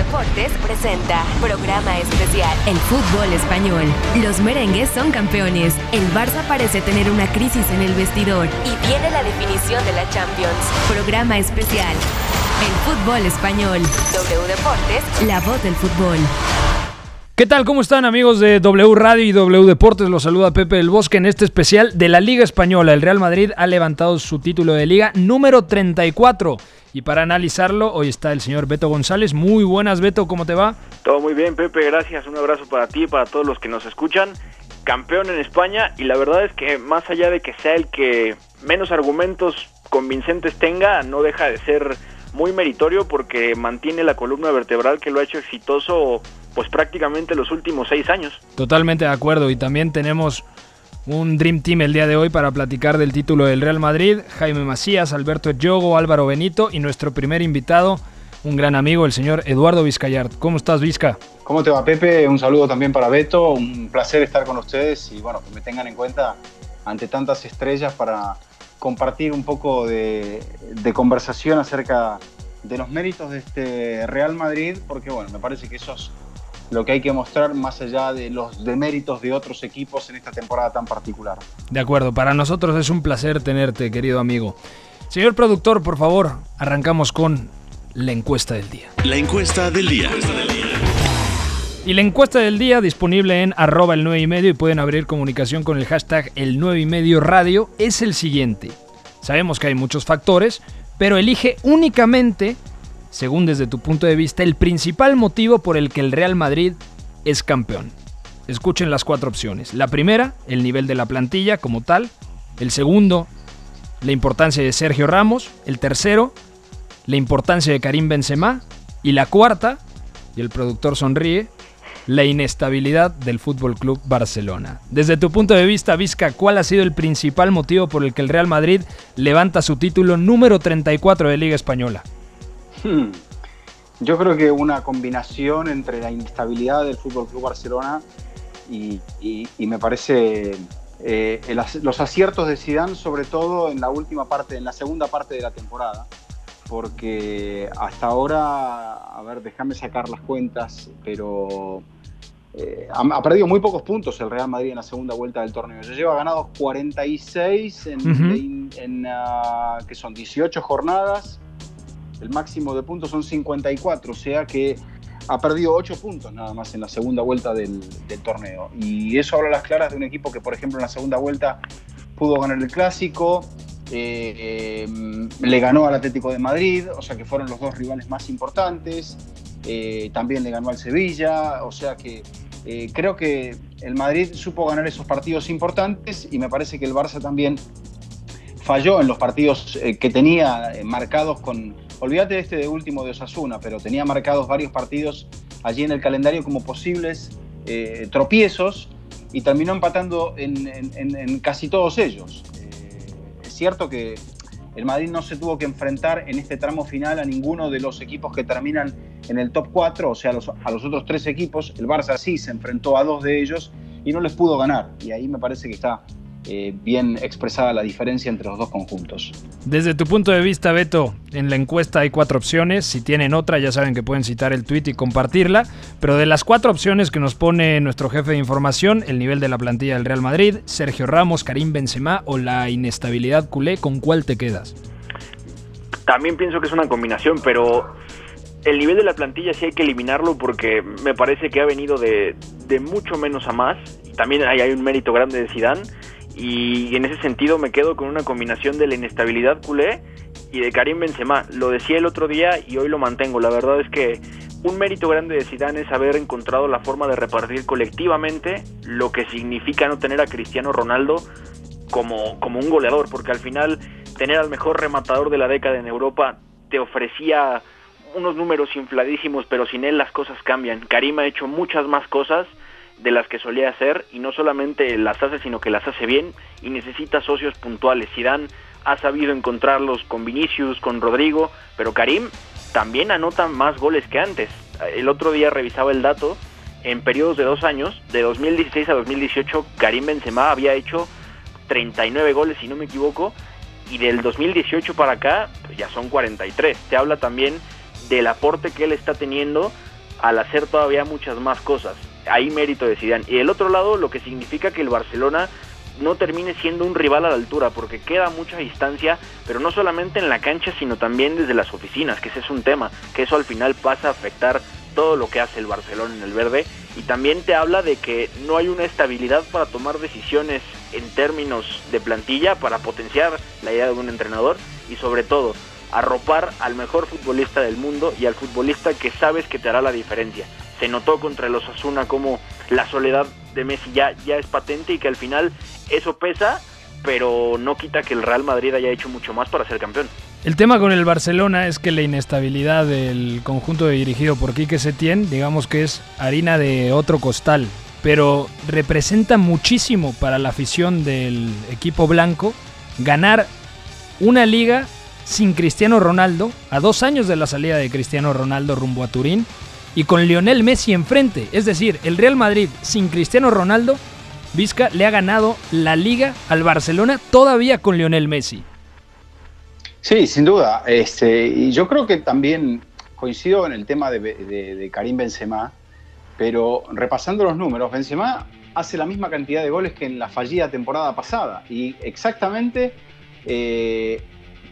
Deportes presenta programa especial El fútbol español. Los merengues son campeones. El Barça parece tener una crisis en el vestidor y viene la definición de la Champions. Programa especial El fútbol español. W Deportes, la voz del fútbol. ¿Qué tal? ¿Cómo están amigos de W Radio y W Deportes? Los saluda Pepe del Bosque en este especial de la Liga Española. El Real Madrid ha levantado su título de liga número 34. Y para analizarlo, hoy está el señor Beto González. Muy buenas, Beto, ¿cómo te va? Todo muy bien, Pepe, gracias. Un abrazo para ti y para todos los que nos escuchan. Campeón en España y la verdad es que más allá de que sea el que menos argumentos convincentes tenga, no deja de ser muy meritorio porque mantiene la columna vertebral que lo ha hecho exitoso pues prácticamente los últimos seis años. Totalmente de acuerdo y también tenemos un Dream Team el día de hoy para platicar del título del Real Madrid, Jaime Macías, Alberto Yogo, Álvaro Benito y nuestro primer invitado, un gran amigo, el señor Eduardo Vizcayart. ¿Cómo estás, Vizca? ¿Cómo te va, Pepe? Un saludo también para Beto, un placer estar con ustedes y bueno, que me tengan en cuenta ante tantas estrellas para compartir un poco de, de conversación acerca de los méritos de este Real Madrid, porque bueno, me parece que esos lo que hay que mostrar más allá de los deméritos de otros equipos en esta temporada tan particular. De acuerdo, para nosotros es un placer tenerte, querido amigo. Señor productor, por favor, arrancamos con la encuesta del día. La encuesta del día. Y la encuesta del día disponible en arroba el 9 y medio y pueden abrir comunicación con el hashtag el 9 y medio radio es el siguiente. Sabemos que hay muchos factores, pero elige únicamente según desde tu punto de vista, el principal motivo por el que el Real Madrid es campeón. Escuchen las cuatro opciones. La primera, el nivel de la plantilla como tal. El segundo, la importancia de Sergio Ramos. El tercero, la importancia de Karim Benzema. Y la cuarta, y el productor sonríe, la inestabilidad del Fútbol Club Barcelona. Desde tu punto de vista, Vizca, ¿cuál ha sido el principal motivo por el que el Real Madrid levanta su título número 34 de Liga Española? Hmm. Yo creo que una combinación entre la inestabilidad del Fútbol Club Barcelona y, me parece eh, los aciertos de Zidane, sobre todo en la última parte, en la segunda parte de la temporada, porque hasta ahora, a ver, déjame sacar las cuentas, pero eh, ha, perdido muy pocos puntos el Real Madrid en la segunda vuelta del torneo. Ya lleva ganado 46 en, en ah, que son 18 jornadas el máximo de puntos son 54, o sea que ha perdido 8 puntos nada más en la segunda vuelta del, torneo. Y eso habla las claras de un equipo que, por ejemplo, en la segunda vuelta pudo ganar el clásico, eh, eh, le ganó al Atlético de Madrid, o sea que fueron los dos rivales más importantes, eh, también le ganó al Sevilla, o sea que creo que el Madrid supo ganar esos partidos importantes y me parece que el Barça también falló en los partidos que tenía marcados con, olvídate de este de último de Osasuna, pero tenía marcados varios partidos allí en el calendario como posibles eh, tropiezos y terminó empatando en, casi todos ellos. Es cierto que el Madrid no se tuvo que enfrentar en este tramo final a ninguno de los equipos que terminan en el top 4, o sea, a los otros tres equipos. El Barça sí se enfrentó a dos de ellos y no les pudo ganar. Y ahí me parece que está eh, bien expresada la diferencia entre los dos conjuntos. Desde tu punto de vista, Beto, en la encuesta hay cuatro opciones. Si tienen otra, ya saben que pueden citar el tweet y compartirla. Pero de las cuatro opciones que nos pone nuestro jefe de información, el nivel de la plantilla del Real Madrid, Sergio Ramos, Karim Benzema o la inestabilidad culé, ¿con cuál te quedas? También pienso que es una combinación, pero el nivel de la plantilla sí hay que eliminarlo porque me parece que ha venido de, mucho menos a más. También hay, hay un mérito grande de Zidane y en ese sentido me quedo con una combinación de la inestabilidad culé y de Karim Benzema. Lo decía el otro día y hoy lo mantengo. La verdad es que un mérito grande de Zidane es haber encontrado la forma de repartir colectivamente lo que significa no tener a Cristiano Ronaldo como, como un goleador, porque al final tener al mejor rematador de la década en Europa te ofrecía unos números infladísimos, pero sin él las cosas cambian. Karim ha hecho muchas más cosas de las que solía hacer y no solamente las hace sino que las hace bien y necesita socios puntuales. Zidane ha sabido encontrarlos con Vinicius, con Rodrigo, pero Karim también anota más goles que antes. El otro día revisaba el dato, en periodos de dos años, de 2016 a 2018, Karim Benzema había hecho 39 goles si no me equivoco, y del 2018 para acá pues ya son 43. Te habla también del aporte que él está teniendo al hacer todavía muchas más cosas. Ahí mérito de Zidane. Y del otro lado, lo que significa que el Barcelona no termine siendo un rival a la altura, porque queda mucha distancia, pero no solamente en la cancha, sino también desde las oficinas, que ese es un tema, que eso al final pasa a afectar todo lo que hace el Barcelona en el verde, y también te habla de que no hay una estabilidad para tomar decisiones en términos de plantilla, para potenciar la idea de un entrenador, y sobre todo, arropar al mejor futbolista del mundo y al futbolista que sabes que te hará la diferencia. Se notó contra los Asuna como la soledad de Messi ya, ya es patente y que al final eso pesa, pero no quita que el Real Madrid haya hecho mucho más para ser campeón. El tema con el Barcelona es que la inestabilidad del conjunto dirigido por Quique Setién, digamos que es harina de otro costal, pero representa muchísimo para la afición del equipo blanco ganar una liga sin Cristiano Ronaldo, a dos años de la salida de Cristiano Ronaldo rumbo a Turín, y con Lionel Messi enfrente. Es decir, el Real Madrid sin Cristiano Ronaldo, Vizca le ha ganado la liga al Barcelona todavía con Lionel Messi. Sí, sin duda. Este, y yo creo que también coincido en el tema de, Karim Benzema, pero repasando los números, Benzema hace la misma cantidad de goles que en la fallida temporada pasada y exactamente eh,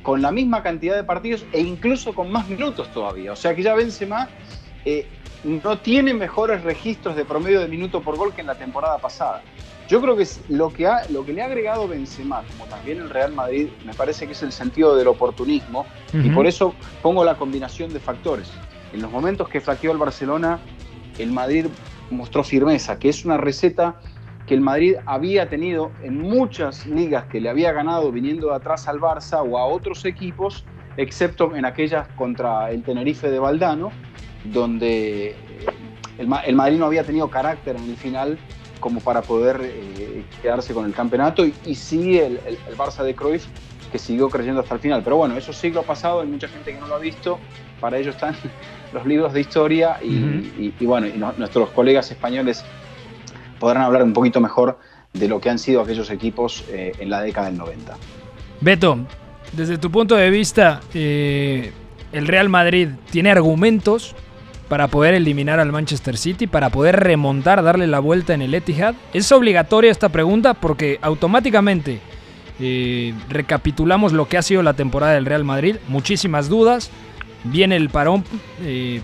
con la misma cantidad de partidos e incluso con más minutos todavía. O sea que ya Benzema eh, no tiene mejores registros de promedio de minuto por gol que en la temporada pasada. Yo creo que lo que, ha, lo que le ha agregado Benzema, como también el Real Madrid, me parece que es el sentido del oportunismo y por eso pongo la combinación de factores. En los momentos que flaqueó el Barcelona, el Madrid mostró firmeza, que es una receta que el Madrid había tenido en muchas ligas que le había ganado viniendo de atrás al Barça o a otros equipos, excepto en aquellas contra el Tenerife de Valdano, donde el, Madrid no había tenido carácter en el final como para poder eh, quedarse con el campeonato y, y sí el, Barça de Cruyff que siguió creyendo hasta el final. Pero bueno, eso siglo pasado, hay mucha gente que no lo ha visto, para ello están los libros de historia y, bueno, y nuestros colegas españoles podrán hablar un poquito mejor de lo que han sido aquellos equipos eh, en la década del 90. Beto, desde tu punto de vista, eh, el Real Madrid tiene argumentos para poder eliminar al Manchester City, para poder remontar, darle la vuelta en el Etihad. Es obligatoria esta pregunta porque automáticamente eh, recapitulamos lo que ha sido la temporada del Real Madrid, muchísimas dudas, viene el parón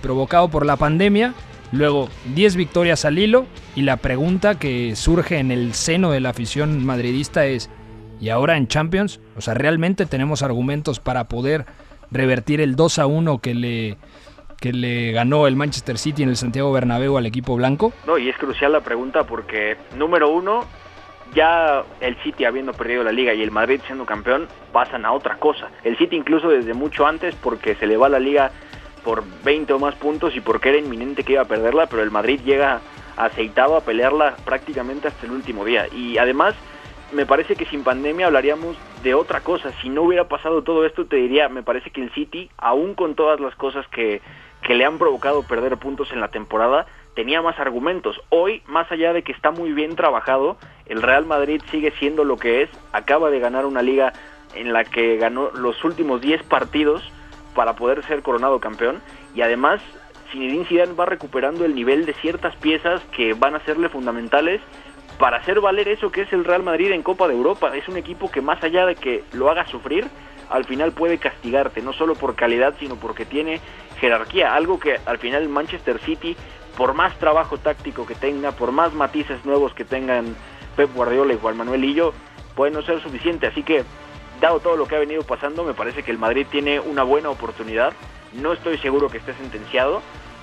provocado por la pandemia. Luego, 10 victorias al hilo. Y la pregunta que surge en el seno de la afición madridista es, ¿y ahora en Champions? O sea, ¿realmente tenemos argumentos para poder revertir el 2 a 1 que le, que le ganó el Manchester City en el Santiago Bernabéu al equipo blanco? No, y es crucial la pregunta porque, número uno, ya el City habiendo perdido la liga y el Madrid siendo campeón, pasan a otra cosa. El City incluso desde mucho antes porque se le va la liga por 20 o más puntos y porque era inminente que iba a perderla, pero el Madrid llega aceitado a pelearla prácticamente hasta el último día. Y además, me parece que sin pandemia hablaríamos de otra cosa. Si no hubiera pasado todo esto, te diría, me parece que el City, aún con todas las cosas que, que le han provocado perder puntos en la temporada, tenía más argumentos. Hoy, más allá de que está muy bien trabajado, el Real Madrid sigue siendo lo que es, acaba de ganar una liga en la que ganó los últimos 10 partidos para poder ser coronado campeón y además Zinedine Zidane va recuperando el nivel de ciertas piezas que van a serle fundamentales para hacer valer eso que es el Real Madrid en Copa de Europa. Es un equipo que más allá de que lo haga sufrir, al final puede castigarte, no solo por calidad, sino porque tiene jerarquía, algo que al final Manchester City, por más trabajo táctico que tenga, por más matices nuevos que tengan Pep Guardiola y Juan Manuel Lillo, puede no ser suficiente. Así que dado todo lo que ha venido pasando, me parece que el Madrid tiene una buena oportunidad. No estoy seguro que esté sentenciado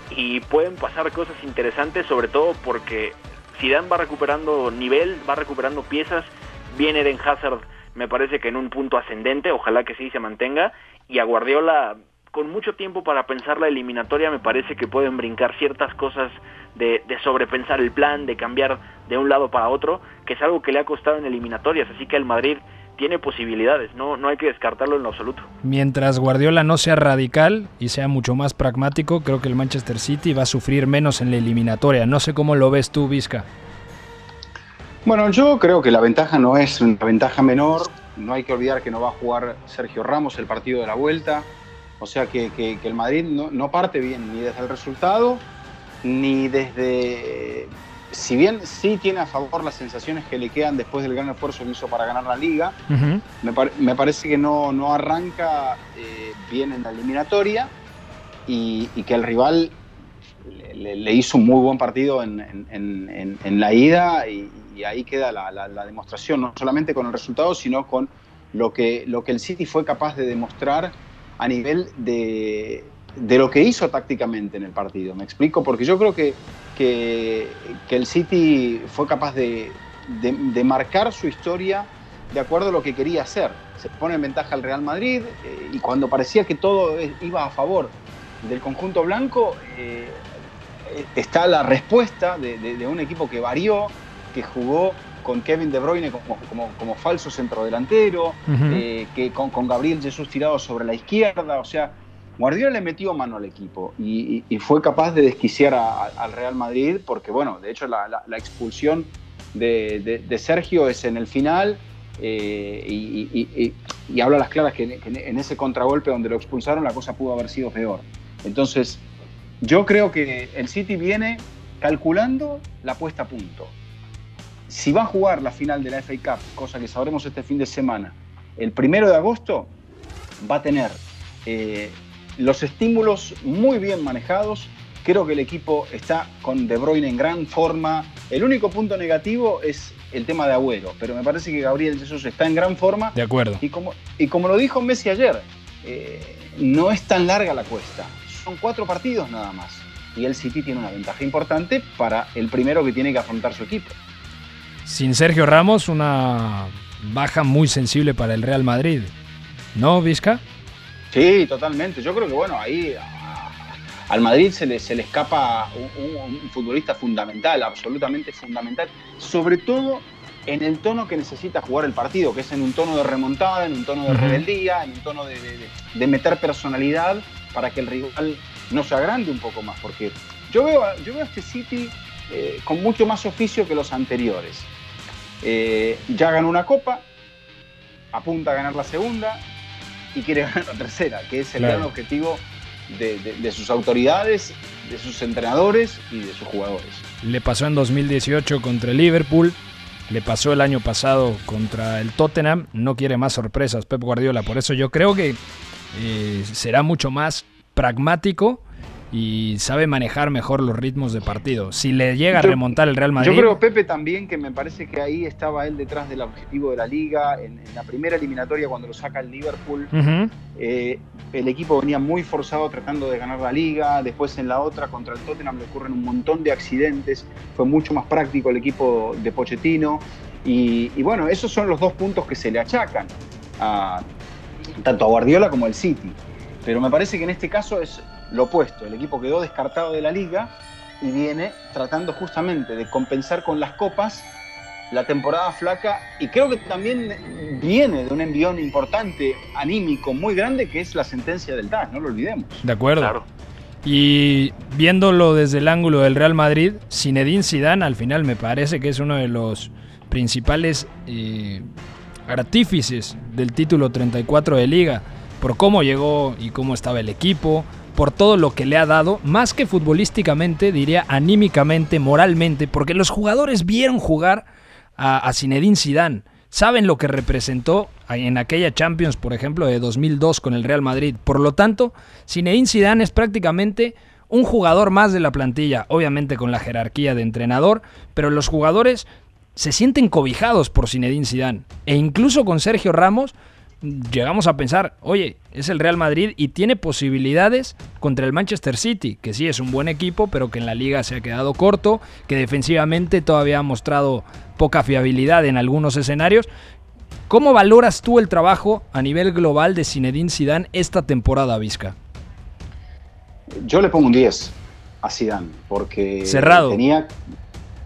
y pueden pasar cosas interesantes, sobre todo porque Zidane va recuperando nivel, va recuperando piezas, viene Eden Hazard, me parece que en un punto ascendente, ojalá que sí se mantenga, y a Guardiola con mucho tiempo para pensar la eliminatoria, me parece que pueden brincar ciertas cosas de, de, sobrepensar el plan, de cambiar de un lado para otro, que es algo que le ha costado en eliminatorias, así que el Madrid tiene posibilidades, no, no hay que descartarlo en lo absoluto. Mientras Guardiola no sea radical y sea mucho más pragmático, creo que el Manchester City va a sufrir menos en la eliminatoria. No sé cómo lo ves tú, Vizca. Bueno, yo creo que la ventaja no es una ventaja menor. No hay que olvidar que no va a jugar Sergio Ramos el partido de la vuelta. O sea que, el Madrid no, parte bien ni desde el resultado ni desde si bien sí tiene a favor las sensaciones que le quedan después del gran esfuerzo que hizo para ganar la liga, me, parece que no, no arranca eh, bien en la eliminatoria y, que el rival le, hizo un muy buen partido en, la ida y, ahí queda la, demostración, no solamente con el resultado, sino con lo que, lo que el City fue capaz de demostrar a nivel de, de lo que hizo tácticamente en el partido. ¿Me explico? Porque yo creo que, que, el City fue capaz de, marcar su historia de acuerdo a lo que quería hacer. Se pone en ventaja al Real Madrid eh, y cuando parecía que todo iba a favor del conjunto blanco, eh, está la respuesta de, un equipo que varió, que jugó con Kevin De Bruyne como, como, falso centrodelantero, eh, que con, con Gabriel Jesús tirado sobre la izquierda, o sea, Guardiola le metió mano al equipo y, fue capaz de desquiciar al Real Madrid porque, bueno, de hecho la, expulsión de, Sergio es en el final eh, y, habla a las claras que, en ese contragolpe donde lo expulsaron la cosa pudo haber sido peor. Entonces, yo creo que el City viene calculando la puesta a punto. Si va a jugar la final de la FA Cup, cosa que sabremos este fin de semana, el primero de agosto, va a tener eh, los estímulos muy bien manejados. Creo que el equipo está con De Bruyne en gran forma. El único punto negativo es el tema de Agüero, pero me parece que Gabriel Jesús está en gran forma. De acuerdo. Y como, y como lo dijo Messi ayer, eh, no es tan larga la cuesta. Son cuatro partidos nada más. Y el City tiene una ventaja importante para el primero que tiene que afrontar su equipo. Sin Sergio Ramos, una baja muy sensible para el Real Madrid. ¿No, Vizca? Sí, totalmente. Yo creo que bueno, ahí al Madrid se le, se le escapa un, futbolista fundamental, absolutamente fundamental, sobre todo en el tono que necesita jugar el partido, que es en un tono de remontada, en un tono de rebeldía, en un tono de, meter personalidad para que el rival no se agrande un poco más. Porque yo veo, yo veo a este City eh, con mucho más oficio que los anteriores. Eh, ya ganó una copa, apunta a ganar la segunda, y quiere ganar la tercera, que es el gran objetivo de, sus autoridades, de sus entrenadores y de sus jugadores. Le pasó en 2018 contra el Liverpool, le pasó el año pasado contra el Tottenham, no quiere más sorpresas Pep Guardiola, por eso yo creo que eh, será mucho más pragmático y sabe manejar mejor los ritmos de partido. Si le llega a remontar el Real Madrid. Yo creo, Pepe, también que me parece que ahí estaba él detrás del objetivo de la liga. En, la primera eliminatoria, cuando lo saca el Liverpool, eh, el equipo venía muy forzado tratando de ganar la liga. Después, en la otra, contra el Tottenham, le ocurren un montón de accidentes. Fue mucho más práctico el equipo de Pochettino. Y, bueno, esos son los dos puntos que se le achacan a, tanto a Guardiola como al City. Pero me parece que en este caso es lo opuesto. El equipo quedó descartado de la liga y viene tratando justamente de compensar con las copas la temporada flaca y creo que también viene de un envión importante, anímico, muy grande, que es la sentencia del DAS, no lo olvidemos. De acuerdo. Y viéndolo desde el ángulo del Real Madrid, Zinedine Zidane al final me parece que es uno de los principales eh, artífices del título 34 de liga, por cómo llegó y cómo estaba el equipo, por todo lo que le ha dado, más que futbolísticamente, diría anímicamente, moralmente, porque los jugadores vieron jugar a, a Zinedine Zidane. Saben lo que representó en aquella Champions, por ejemplo, de 2002 con el Real Madrid. Por lo tanto, Zinedine Zidane es prácticamente un jugador más de la plantilla, obviamente con la jerarquía de entrenador, pero los jugadores se sienten cobijados por Zinedine Zidane e incluso con Sergio Ramos llegamos a pensar, oye, es el Real Madrid y tiene posibilidades contra el Manchester City, que sí es un buen equipo, pero que en la liga se ha quedado corto, que defensivamente todavía ha mostrado poca fiabilidad en algunos escenarios. ¿Cómo valoras tú el trabajo a nivel global de Zinedine Zidane esta temporada, Vizca? Yo le pongo un 10 a Zidane, porque Cerrado. Tenía,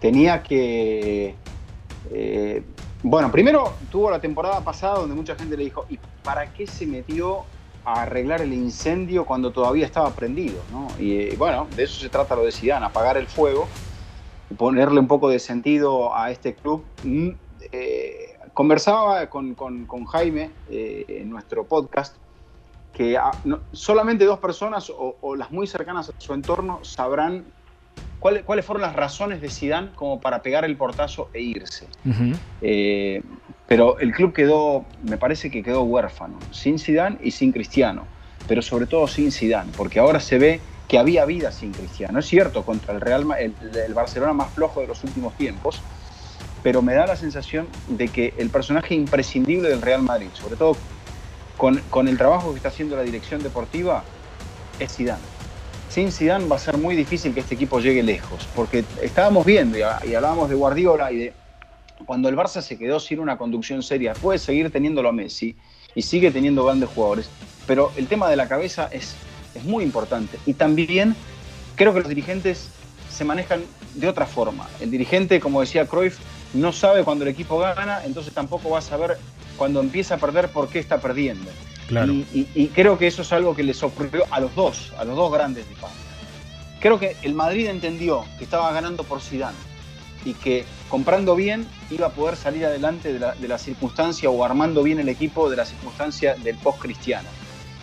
tenía que... Eh, bueno, primero tuvo la temporada pasada donde mucha gente le dijo, ¿y para qué se metió a arreglar el incendio cuando todavía estaba prendido? Y eh, bueno, de eso se trata lo de Zidane, apagar el fuego, ponerle un poco de sentido a este club. Mm, eh, conversaba con, Jaime eh, en nuestro podcast que ah, solamente dos personas o, las muy cercanas a su entorno sabrán cuáles fueron las razones de Zidane como para pegar el portazo e irse. Eh, pero el club quedó, me parece que quedó huérfano, sin Zidane y sin Cristiano, pero sobre todo sin Zidane, porque ahora se ve que había vida sin Cristiano. Es cierto, contra el Real el, el Barcelona más flojo de los últimos tiempos, pero me da la sensación de que el personaje imprescindible del Real Madrid, sobre todo con, con el trabajo que está haciendo la dirección deportiva, es Zidane sin Zidane va a ser muy difícil que este equipo llegue lejos, porque estábamos viendo y, hablábamos de Guardiola y de cuando el Barça se quedó sin una conducción seria, puede seguir teniéndolo a Messi y sigue teniendo grandes jugadores, pero el tema de la cabeza es, es muy importante y también creo que los dirigentes se manejan de otra forma. El dirigente, como decía Cruyff, no sabe cuando el equipo gana, entonces tampoco va a saber cuando empieza a perder por qué está perdiendo. Y, creo que eso es algo que les ocurrió a los dos, a los dos grandes de España. Creo que el Madrid entendió que estaba ganando por Zidane y que comprando bien iba a poder salir adelante de la, circunstancia o armando bien el equipo de la circunstancia del post-cristiano.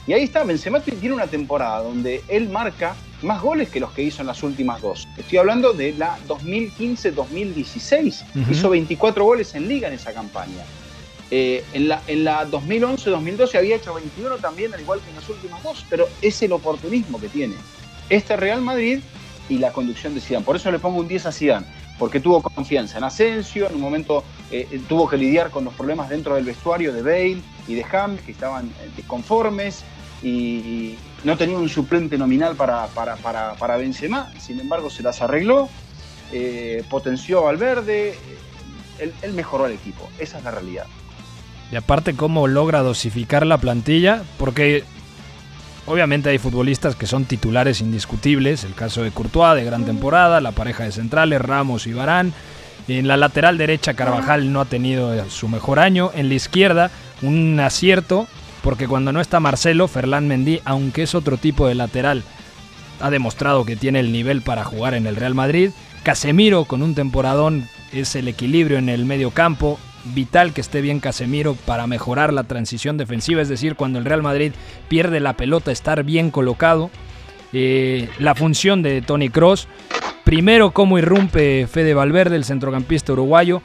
Y ahí está, Benzema tiene una temporada donde él marca más goles que los que hizo en las últimas dos. Estoy hablando de la 2015-2016. Hizo 24 goles en liga en esa campaña. Eh, en la, en la 2011-2012 había hecho 21 también, al igual que en las últimas dos, pero es el oportunismo que tiene este Real Madrid y la conducción de Zidane. Por eso le pongo un 10 a Zidane, porque tuvo confianza en Asensio, en un momento eh, eh, tuvo que lidiar con los problemas dentro del vestuario de Bale y de Ham, que estaban conformes, y no tenía un suplente nominal para, para, para, Benzema, sin embargo se las arregló, potenció a Valverde, él mejoró al equipo, esa es la realidad. Y aparte cómo logra dosificar la plantilla, porque obviamente hay futbolistas que son titulares indiscutibles, el caso de Courtois de gran temporada, la pareja de centrales, Ramos y Barán. En la lateral derecha Carvajal no ha tenido su mejor año, en la izquierda un acierto, porque cuando no está Marcelo, Ferland Mendy, aunque es otro tipo de lateral, ha demostrado que tiene el nivel para jugar en el Real Madrid. Casemiro con un temporadón es el equilibrio en el medio campo, vital que esté bien Casemiro para mejorar la transición defensiva, es decir, cuando el Real Madrid pierde la pelota, estar bien colocado. Eh, la función de Tony Cross, primero cómo irrumpe Fede Valverde, el centrocampista uruguayo.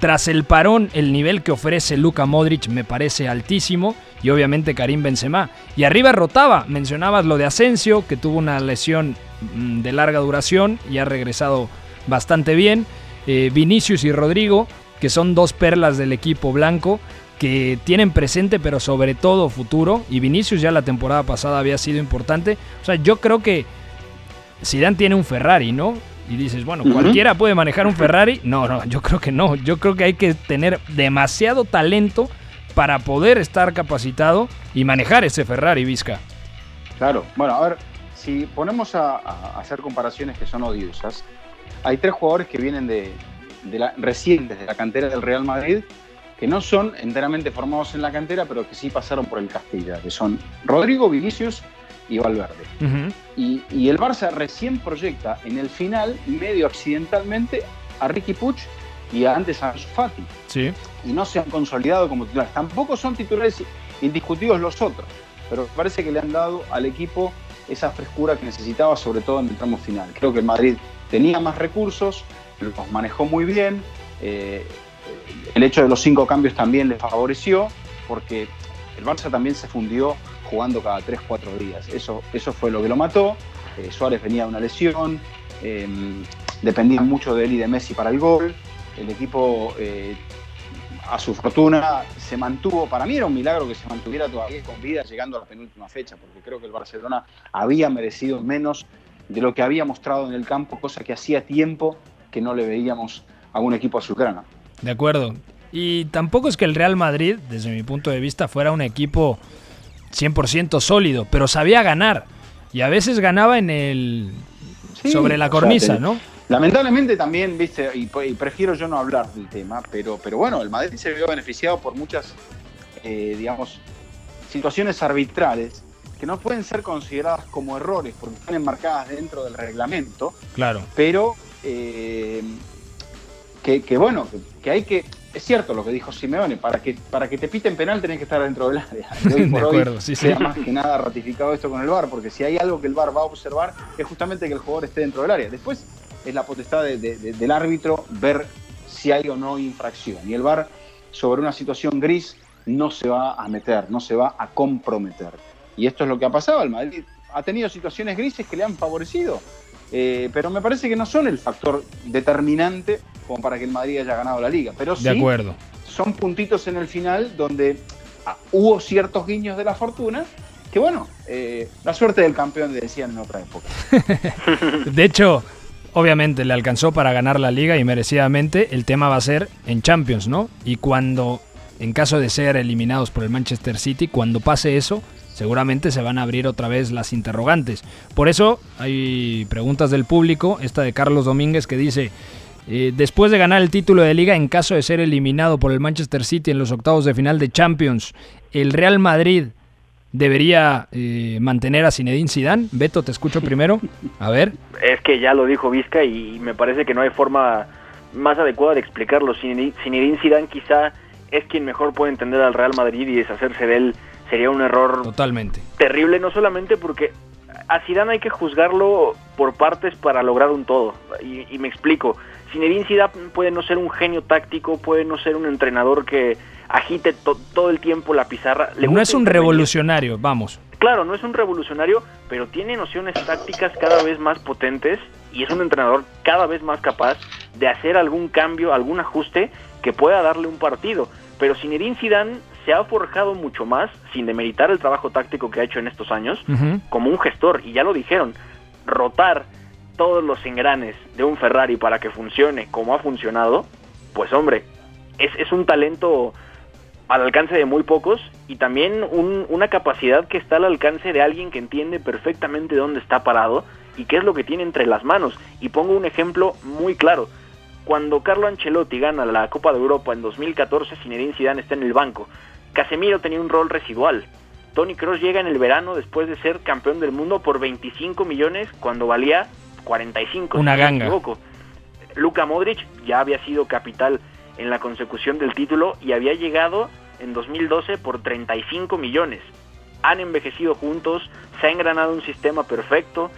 Tras el parón, el nivel que ofrece Luka Modric me parece altísimo y obviamente Karim Benzema. Y arriba rotaba, mencionabas lo de Asensio, que tuvo una lesión mm, de larga duración y ha regresado bastante bien. Eh, Vinicius y Rodrigo, que son dos perlas del equipo blanco que tienen presente pero sobre todo futuro y Vinicius ya la temporada pasada había sido importante. O sea, yo creo que Zidane tiene un Ferrari, ¿no? Y dices, bueno, cualquiera puede manejar un Ferrari. No, no, yo creo que no. Yo creo que hay que tener demasiado talento para poder estar capacitado y manejar ese Ferrari, Vizca. Claro, bueno, a ver, si ponemos a hacer comparaciones que son odiosas, hay tres jugadores que vienen de, de la, recientes de la cantera del Real Madrid que no son enteramente formados en la cantera, pero que sí pasaron por el Castilla, que son Rodrigo, Vinicius y Valverde. y, el Barça recién proyecta en el final, medio accidentalmente, a Ricky Puch y a antes a Fati. Sí. Y no se han consolidado como titulares. Tampoco son titulares indiscutidos los otros, pero parece que le han dado al equipo esa frescura que necesitaba, sobre todo en el tramo final. Creo que el Madrid tenía más recursos, manejó muy bien. Eh, el hecho de los cinco cambios también le favoreció, porque el Barça también se fundió jugando cada 3-4 días. Eso, eso fue lo que lo mató. Eh, Suárez venía de una lesión, eh, dependía mucho de él y de Messi para el gol. El equipo, a su fortuna, se mantuvo. Para mí era un milagro que se mantuviera todavía con vida llegando a la penúltima fecha, porque creo que el Barcelona había merecido menos de lo que había mostrado en el campo, cosa que hacía tiempo que no le veíamos a un equipo azulgrana. De acuerdo. Y tampoco es que el Real Madrid, desde mi punto de vista, fuera un equipo 100% sólido, pero sabía ganar. Y a veces ganaba en el... sobre la cornisa, ¿no? Lamentablemente también, viste, y, prefiero yo no hablar del tema, pero, pero bueno, el Madrid se vio beneficiado por muchas, eh, digamos, situaciones arbitrales que no pueden ser consideradas como errores porque están enmarcadas dentro del reglamento. Claro. Pero eh, que, bueno, que, hay que, es cierto lo que dijo Simeone, para que, para que te piten penal tenés que estar dentro del área. de acuerdo, sí, sí. más que nada ratificado esto con el VAR, porque si hay algo que el VAR va a observar es justamente que el jugador esté dentro del área. Después es la potestad del árbitro ver si hay o no infracción. Y el VAR sobre una situación gris no se va a meter, no se va a comprometer. Y esto es lo que ha pasado. El Madrid ha tenido situaciones grises que le han favorecido, eh, pero me parece que no son el factor determinante como para que el Madrid haya ganado la liga. Pero sí de acuerdo. son puntitos en el final donde ah, hubo ciertos guiños de la fortuna que bueno, eh, la suerte del campeón decían en otra época. de hecho, obviamente le alcanzó para ganar la liga y merecidamente. El tema va a ser en Champions, ¿no? Y cuando, en caso de ser eliminados por el Manchester City, cuando pase eso, seguramente se van a abrir otra vez las interrogantes. Por eso hay preguntas del público, esta de Carlos Domínguez que dice, eh, después de ganar el título de liga en caso de ser eliminado por el Manchester City en los octavos de final de Champions, ¿el Real Madrid debería eh, mantener a Zinedine Zidane? Beto, te escucho primero. A ver. Es que ya lo dijo Vizca y me parece que no hay forma más adecuada de explicarlo. Zinedine Zidane quizá es quien mejor puede entender al Real Madrid y deshacerse de él sería un error totalmente terrible, no solamente porque a Zidane hay que juzgarlo por partes para lograr un todo. Y, me explico. Zinedine Zidane puede no ser un genio táctico, puede no ser un entrenador que agite todo el tiempo la pizarra. no es un revolucionario, vamos. Claro, no es un revolucionario, pero tiene nociones tácticas cada vez más potentes y es un entrenador cada vez más capaz de hacer algún cambio, algún ajuste que pueda darle un partido. Pero Zinedine Zidane se ha forjado mucho más, sin demeritar el trabajo táctico que ha hecho en estos años, como un gestor. Y ya lo dijeron, rotar todos los engranes de un Ferrari para que funcione como ha funcionado, pues hombre, es, es un talento al alcance de muy pocos y también una capacidad que está al alcance de alguien que entiende perfectamente dónde está parado y qué es lo que tiene entre las manos. Y pongo un ejemplo muy claro. Cuando Carlo Ancelotti gana la Copa de Europa en 2014, Zinedine Zidane está en el banco. Casemiro tenía un rol residual. Tony Cross llega en el verano después de ser campeón del mundo por 25 millones cuando valía 45. Una ganga. Luka Modric ya había sido capital en la consecución del título y había llegado en 2012 por 35 millones. Han envejecido juntos, se ha engranado un sistema perfecto,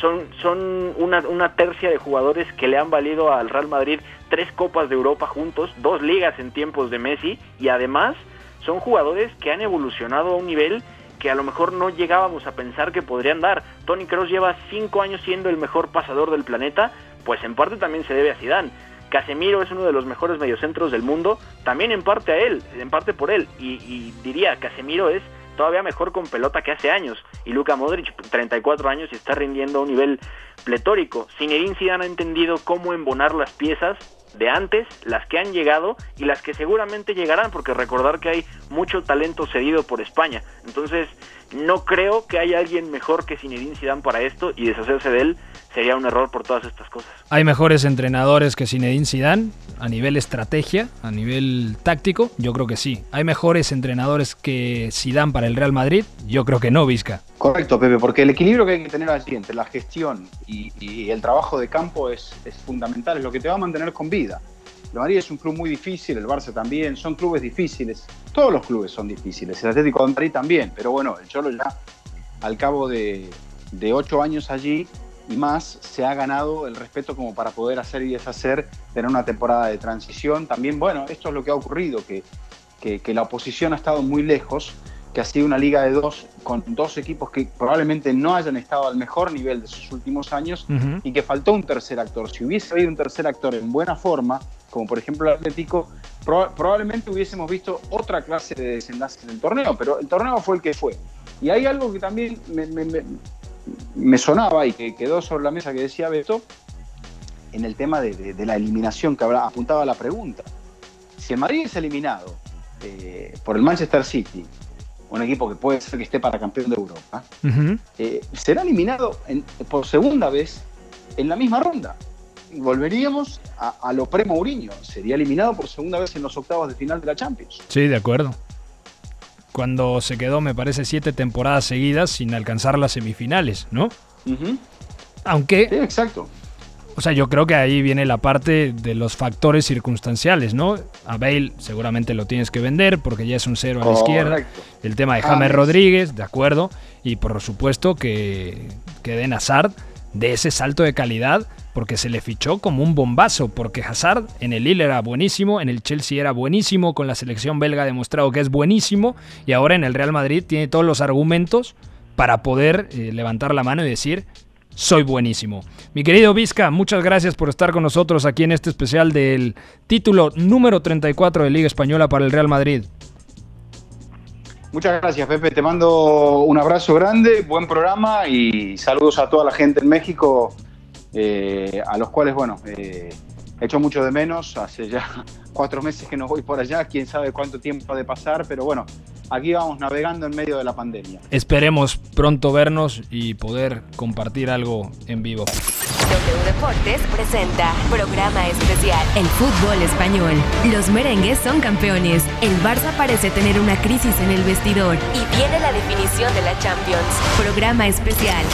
son, son una, una, tercia de jugadores que le han valido al Real Madrid tres Copas de Europa juntos, dos ligas en tiempos de Messi y además son jugadores que han evolucionado a un nivel que a lo mejor no llegábamos a pensar que podrían dar. Tony Kroos lleva cinco años siendo el mejor pasador del planeta, pues en parte también se debe a Zidane. Casemiro es uno de los mejores mediocentros del mundo, también en parte a él, en parte por él. Y, y diría, Casemiro es todavía mejor con pelota que hace años. Y Luka Modric, 34 años y está rindiendo a un nivel pletórico. Zinedine Zidane ha entendido cómo embonar las piezas de antes, las que han llegado y las que seguramente llegarán, porque recordar que hay mucho talento cedido por España. Entonces, no creo que haya alguien mejor que Zinedine Zidane para esto y deshacerse de él sería un error por todas estas cosas. Hay mejores entrenadores que Zinedine Zidane a nivel estrategia, a nivel táctico, yo creo que sí. Hay mejores entrenadores que Zidane para el Real Madrid, yo creo que no, Vizca. Correcto, Pepe, porque el equilibrio que hay que tener allí entre la gestión y, el trabajo de campo es, es fundamental, es lo que te va a mantener con vida. El Madrid es un club muy difícil, el Barça también, son clubes difíciles. Todos los clubes son difíciles, el Atlético de Madrid también, pero bueno, el Cholo ya al cabo de, de ocho años allí y más se ha ganado el respeto como para poder hacer y deshacer, tener una temporada de transición. También, bueno, esto es lo que ha ocurrido, que, que, la oposición ha estado muy lejos, que ha sido una liga de dos, con dos equipos que probablemente no hayan estado al mejor nivel de sus últimos años y que faltó un tercer actor. Si hubiese habido un tercer actor en buena forma, como por ejemplo el Atlético, probablemente hubiésemos visto otra clase de desenlace en el torneo, pero el torneo fue el que fue. Y hay algo que también me, me sonaba y que quedó sobre la mesa que decía Beto, en el tema de, la eliminación que habrá, apuntaba la pregunta. Si el Madrid es eliminado eh, por el Manchester City, un equipo que puede ser que esté para campeón de Europa, eh, será eliminado por segunda vez en la misma ronda. Volveríamos a, a lo pre-Mourinho. Sería eliminado por segunda vez en los octavos de final de la Champions. Sí, de acuerdo cuando se quedó, me parece, siete temporadas seguidas sin alcanzar las semifinales, ¿no? Aunque... Sí, exacto. O sea, yo creo que ahí viene la parte de los factores circunstanciales, ¿no? A Bale seguramente lo tienes que vender porque ya es un cero a la izquierda. El tema de James Rodríguez, de acuerdo. Y por supuesto que, que den Hazard de ese salto de calidad porque se le fichó como un bombazo, porque Hazard en el Lille era buenísimo, en el Chelsea era buenísimo, con la selección belga ha demostrado que es buenísimo y ahora en el Real Madrid tiene todos los argumentos para poder eh, levantar la mano y decir soy buenísimo. Mi querido Vizca, muchas gracias por estar con nosotros aquí en este especial del título número 34 de Liga Española para el Real Madrid. Muchas gracias, Pepe. Te mando un abrazo grande, buen programa y saludos a toda la gente en México, eh, a los cuales, bueno, eh, he hecho mucho de menos. Hace ya cuatro meses que no voy por allá, quién sabe cuánto tiempo ha de pasar, pero bueno, aquí vamos navegando en medio de la pandemia. Esperemos pronto vernos y poder compartir algo en vivo. W Deportes presenta programa especial El fútbol español. Los merengues son campeones. El Barça parece tener una crisis en el vestidor y viene la definición de la Champions. Programa especial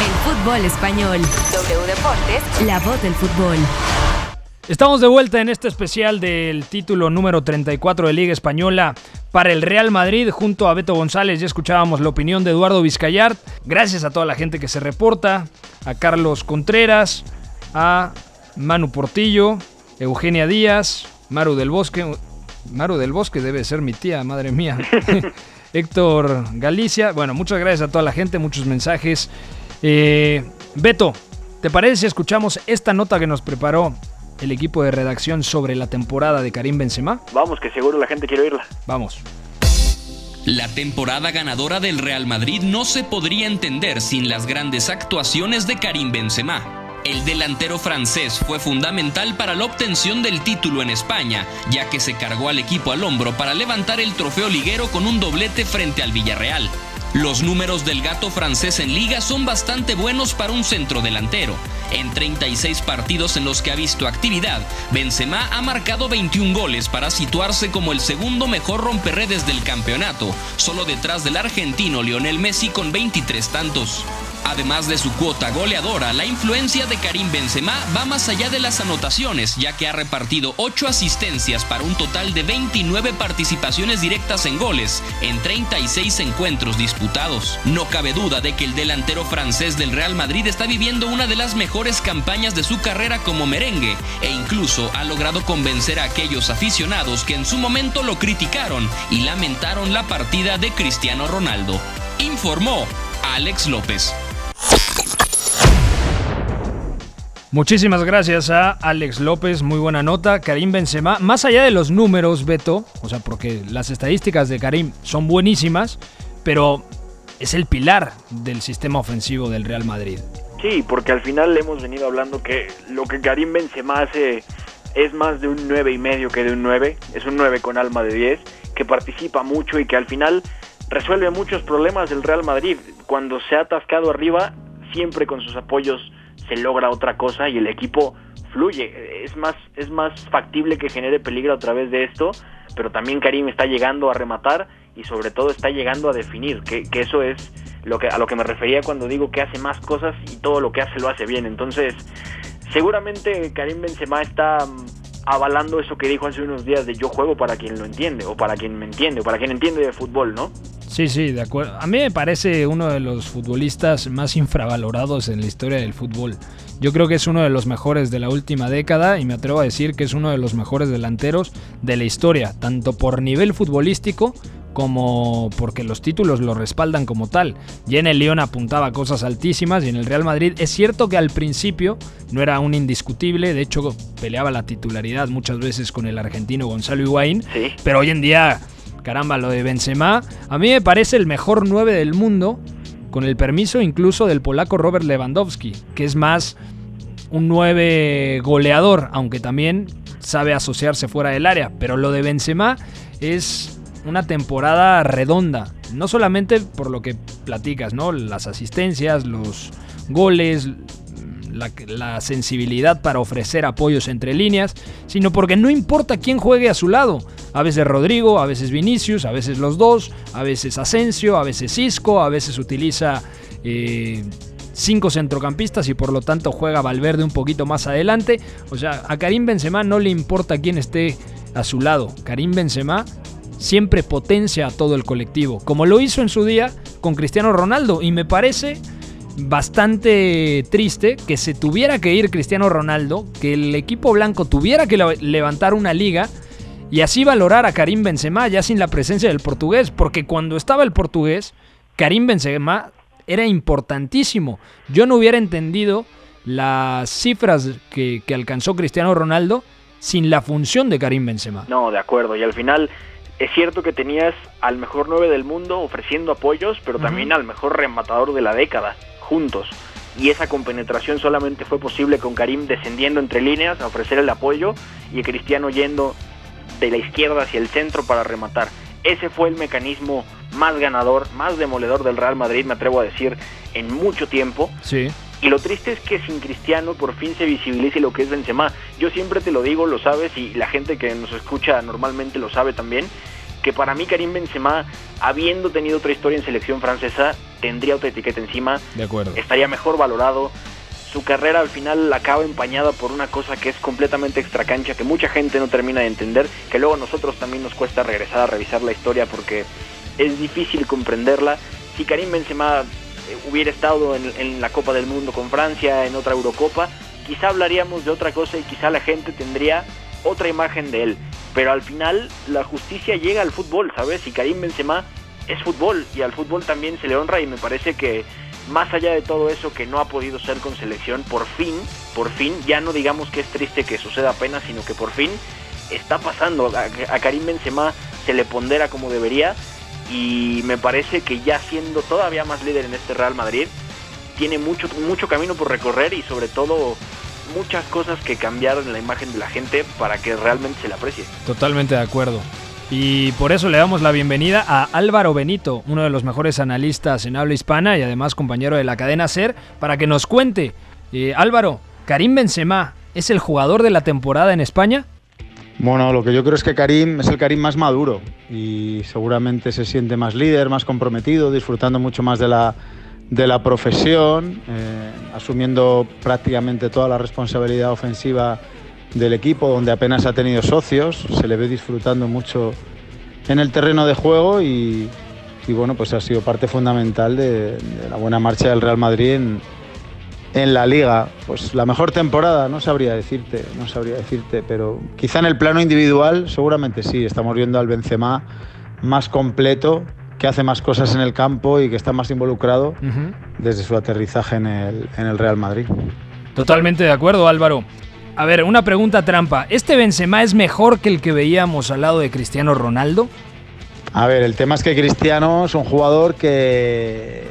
El fútbol español. W Deportes, la voz del fútbol. Estamos de vuelta en este especial del título número 34 de Liga Española para el Real Madrid junto a Beto González. Ya escuchábamos la opinión de Eduardo Vizcayart. Gracias a toda la gente que se reporta, a Carlos Contreras, a Manu Portillo, Eugenia Díaz, Maru del Bosque. Maru del Bosque debe ser mi tía, madre mía. Héctor Galicia. Bueno, muchas gracias a toda la gente, muchos mensajes. Eh, Beto, ¿te parece si escuchamos esta nota que nos preparó el equipo de redacción sobre la temporada de Karim Benzema? Vamos, que seguro la gente quiere oírla. Vamos. La temporada ganadora del Real Madrid no se podría entender sin las grandes actuaciones de Karim Benzema. El delantero francés fue fundamental para la obtención del título en España, ya que se cargó al equipo al hombro para levantar el trofeo liguero con un doblete frente al Villarreal. Los números del gato francés en liga son bastante buenos para un centrodelantero. En 36 partidos en los que ha visto actividad, Benzema ha marcado 21 goles para situarse como el segundo mejor romperredes del campeonato, solo detrás del argentino Lionel Messi con 23 tantos. Además de su cuota goleadora, la influencia de Karim Benzema va más allá de las anotaciones, ya que ha repartido 8 asistencias para un total de 29 participaciones directas en goles en 36 encuentros disputados. No cabe duda de que el delantero francés del Real Madrid está viviendo una de las mejores campañas de su carrera como merengue e incluso ha logrado convencer a aquellos aficionados que en su momento lo criticaron y lamentaron la partida de Cristiano Ronaldo. Informó Alex López. Muchísimas gracias a Alex López, muy buena nota. Karim Benzema, más allá de los números, Beto, o sea, porque las estadísticas de Karim son buenísimas, pero es el pilar del sistema ofensivo del Real Madrid. Sí, porque al final hemos venido hablando que lo que Karim Benzema hace es más de un 9 y medio que de un 9, es un 9 con alma de 10, que participa mucho y que al final resuelve muchos problemas del Real Madrid. Cuando se ha atascado arriba, siempre con sus apoyos se logra otra cosa y el equipo fluye. Es más, es más factible que genere peligro a través de esto, pero también Karim está llegando a rematar y sobre todo está llegando a definir, que, que eso es lo que, a lo que me refería cuando digo que hace más cosas y todo lo que hace lo hace bien. Entonces, seguramente Karim Benzema está mm, avalando eso que dijo hace unos días de yo juego para quien lo entiende, o para quien me entiende, o para quien entiende de fútbol, ¿no? Sí, sí, de acuerdo. A mí me parece uno de los futbolistas más infravalorados en la historia del fútbol. Yo creo que es uno de los mejores de la última década y me atrevo a decir que es uno de los mejores delanteros de la historia, tanto por nivel futbolístico como porque los títulos lo respaldan como tal. Ya en el León apuntaba cosas altísimas y en el Real Madrid es cierto que al principio no era un indiscutible, de hecho peleaba la titularidad muchas veces con el argentino Gonzalo Higuaín, pero hoy en día, caramba, lo de Benzema, a mí me parece el mejor 9 del mundo, con el permiso incluso del polaco Robert Lewandowski, que es más un 9 goleador, aunque también sabe asociarse fuera del área, pero lo de Benzema es una temporada redonda. No solamente por lo que platicas, ¿no? Las asistencias, los goles, la, la, sensibilidad para ofrecer apoyos entre líneas, sino porque no importa quién juegue a su lado. A veces Rodrigo, a veces Vinicius, a veces los dos, a veces Asensio, a veces Cisco, a veces utiliza eh, cinco centrocampistas y por lo tanto juega Valverde un poquito más adelante. O sea, a Karim Benzema no le importa quién esté a su lado. Karim Benzema siempre potencia a todo el colectivo, como lo hizo en su día con Cristiano Ronaldo y me parece bastante triste que se tuviera que ir Cristiano Ronaldo, que el equipo blanco tuviera que levantar una liga y así valorar a Karim Benzema ya sin la presencia del portugués, porque cuando estaba el portugués, Karim Benzema era importantísimo. Yo no hubiera entendido las cifras que, que alcanzó Cristiano Ronaldo sin la función de Karim Benzema. No, de acuerdo, y al final es cierto que tenías al mejor 9 del mundo ofreciendo apoyos, pero también al mejor rematador de la década, juntos. Y esa compenetración solamente fue posible con Karim descendiendo entre líneas a ofrecer el apoyo y Cristiano yendo de la izquierda hacia el centro para rematar. Ese fue el mecanismo más ganador, más demoledor del Real Madrid, me atrevo a decir, en mucho tiempo. Sí. Y lo triste es que sin Cristiano por fin se visibilice lo que es Benzema. Yo siempre te lo digo, lo sabes, y la gente que nos escucha normalmente lo sabe también, que para mí Karim Benzema, habiendo tenido otra historia en selección francesa, tendría otra etiqueta encima. De acuerdo. Estaría mejor valorado, su carrera al final acaba empañada por una cosa que es completamente extracancha, que mucha gente no termina de entender, que luego a nosotros también nos cuesta regresar a revisar la historia porque es difícil comprenderla. Si Karim Benzema eh, hubiera estado en, en, la Copa del Mundo con Francia, en otra Eurocopa, quizá hablaríamos de otra cosa y quizá la gente tendría otra imagen de él. Pero al final la justicia llega al fútbol, ¿sabes? Y Karim Benzema es fútbol y al fútbol también se le honra y me parece que más allá de todo eso que no ha podido ser con selección, por fin, por fin, ya no digamos que es triste que suceda apenas, sino que por fin está pasando. A, Karim Benzema se le pondera como debería y me parece que ya siendo todavía más líder en este Real Madrid, tiene mucho, mucho camino por recorrer y sobre todo muchas cosas que cambiar en la imagen de la gente para que realmente se le aprecie. Totalmente de acuerdo. Y por eso le damos la bienvenida a Álvaro Benito, uno de los mejores analistas en habla hispana y además compañero de la cadena SER, para que nos cuente. Eh, Álvaro, ¿Karim Benzema es el jugador de la temporada en España? Bueno, lo que yo creo es que Karim es el Karim más maduro y seguramente se siente más líder, más comprometido, disfrutando mucho más de la, de la profesión, eh, asumiendo prácticamente toda la responsabilidad ofensiva del equipo, donde apenas ha tenido socios, se le ve disfrutando mucho en el terreno de juego y, bueno, pues ha sido parte fundamental de, la buena marcha del Real Madrid en, en, la liga. Pues la mejor temporada, no sabría decirte, no sabría decirte, pero quizá en el plano individual seguramente sí, estamos viendo al Benzema más completo, que hace más cosas en el campo y que está más involucrado desde su aterrizaje en el, en el Real Madrid. Totalmente de acuerdo, Álvaro. A ver, una pregunta trampa. ¿Este Benzema es mejor que el que veíamos al lado de Cristiano Ronaldo? A ver, el tema es que Cristiano es un jugador que,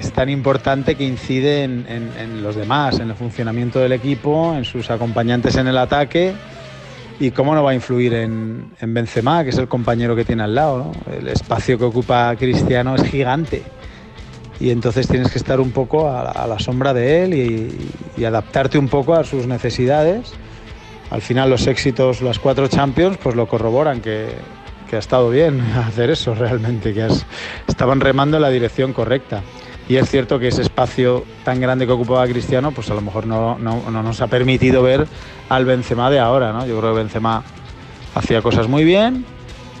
es tan importante que incide en, los demás, en el funcionamiento del equipo, en sus acompañantes en el ataque. ¿Y cómo no va a influir en, Benzema, que es el compañero que tiene al lado? El espacio que ocupa Cristiano es gigante y entonces tienes que estar un poco a, la sombra de él y, adaptarte un poco a sus necesidades. Al final los éxitos, las cuatro Champions, pues lo corroboran que, ha estado bien hacer eso realmente, que estaban remando en la dirección correcta. Y es cierto que ese espacio tan grande que ocupaba Cristiano, pues a lo mejor no, no, no nos ha permitido ver al Benzema de ahora, ¿no? Yo creo que Benzema hacía cosas muy bien,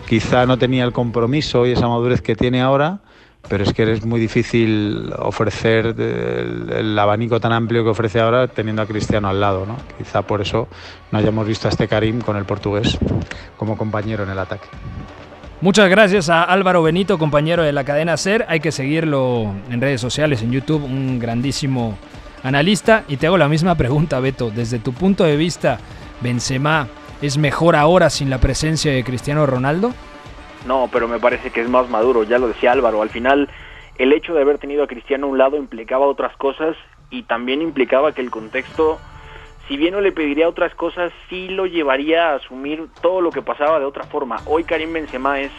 quizá no tenía el compromiso y esa madurez que tiene ahora, pero es que es muy difícil ofrecer el, abanico tan amplio que ofrece ahora teniendo a Cristiano al lado. ¿no? Quizá por eso no hayamos visto a este Karim con el portugués como compañero en el ataque. Muchas gracias a Álvaro Benito, compañero de la cadena SER. Hay que seguirlo en redes sociales, en YouTube, un grandísimo analista. Y te hago la misma pregunta, Beto. Desde tu punto de vista, ¿Benzema es mejor ahora sin la presencia de Cristiano Ronaldo? No, pero me parece que es más maduro, ya lo decía Álvaro, al final el hecho de haber tenido a Cristiano a un lado implicaba otras cosas y también implicaba que el contexto, si bien no le pediría otras cosas, sí lo llevaría a asumir todo lo que pasaba de otra forma. Hoy Karim Benzema es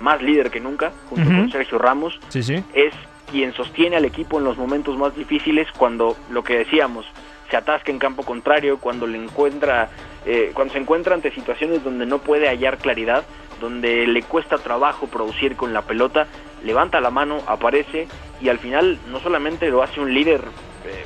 más líder que nunca, junto con Sergio Ramos. Sí, sí. Es quien sostiene al equipo en los momentos más difíciles cuando lo que decíamos se atasca en campo contrario, cuando le encuentra, eh, cuando se encuentra ante situaciones donde no puede hallar claridad donde le cuesta trabajo producir con la pelota, levanta la mano, aparece y al final no solamente lo hace un líder, eh,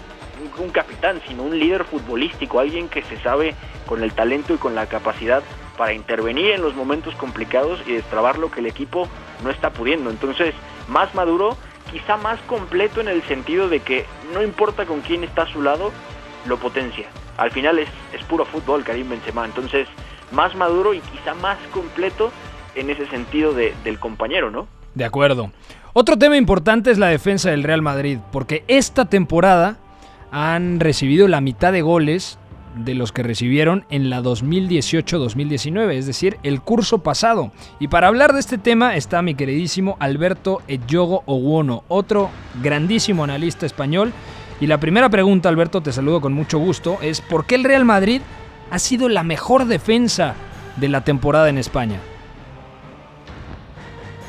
un capitán, sino un líder futbolístico, alguien que se sabe con el talento y con la capacidad para intervenir en los momentos complicados y destrabar lo que el equipo no está pudiendo. Entonces, más maduro, quizá más completo en el sentido de que no importa con quién está a su lado, lo potencia. Al final es, es puro fútbol Karim Benzema, entonces más maduro y quizá más completo en ese sentido del compañero, ¿no? De acuerdo. Otro tema importante es la defensa del Real Madrid, porque esta temporada han recibido la mitad de goles de los que recibieron en la 2018-2019, es decir, el curso pasado. Y para hablar de este tema está mi queridísimo Alberto Eyogo Oguono, otro grandísimo analista español. Y la primera pregunta, Alberto, te saludo con mucho gusto, es ¿por qué el Real Madrid ha sido la mejor defensa de la temporada en España?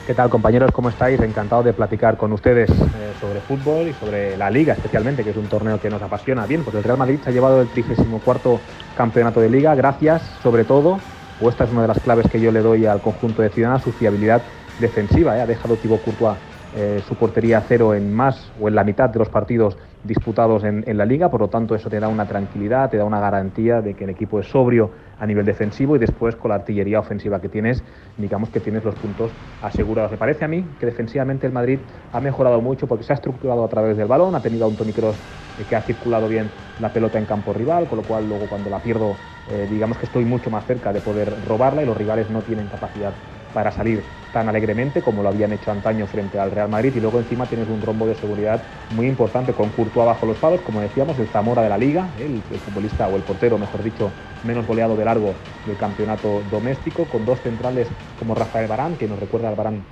¿Qué tal compañeros? ¿Cómo estáis? Encantado de platicar con ustedes eh, sobre fútbol y sobre la liga especialmente, que es un torneo que nos apasiona. Bien, pues el Real Madrid se ha llevado el 34 campeonato de liga gracias sobre todo, o esta es una de las claves que yo le doy al conjunto de Ciudadanos, su fiabilidad defensiva. ¿eh? Ha dejado Thibaut Courtois eh, su portería cero en más o en la mitad de los partidos disputados en, la liga, por lo tanto eso te da una tranquilidad, te da una garantía de que el equipo es sobrio a nivel defensivo y después con la artillería ofensiva que tienes, digamos que tienes los puntos asegurados. Me parece a mí que defensivamente el Madrid ha mejorado mucho porque se ha estructurado a través del balón, ha tenido a un Toni Kroos eh, que ha circulado bien la pelota en campo rival, con lo cual luego cuando la pierdo, eh, digamos que estoy mucho más cerca de poder robarla y los rivales no tienen capacidad para salir tan alegremente como lo habían hecho antaño frente al Real Madrid. Y luego encima tienes un rombo de seguridad muy importante con Courtois bajo los palos, como decíamos, el Zamora de la Liga, el, futbolista o el portero, mejor dicho, menos goleado de largo del campeonato doméstico, con dos centrales como Rafael Barán, que nos recuerda al Barán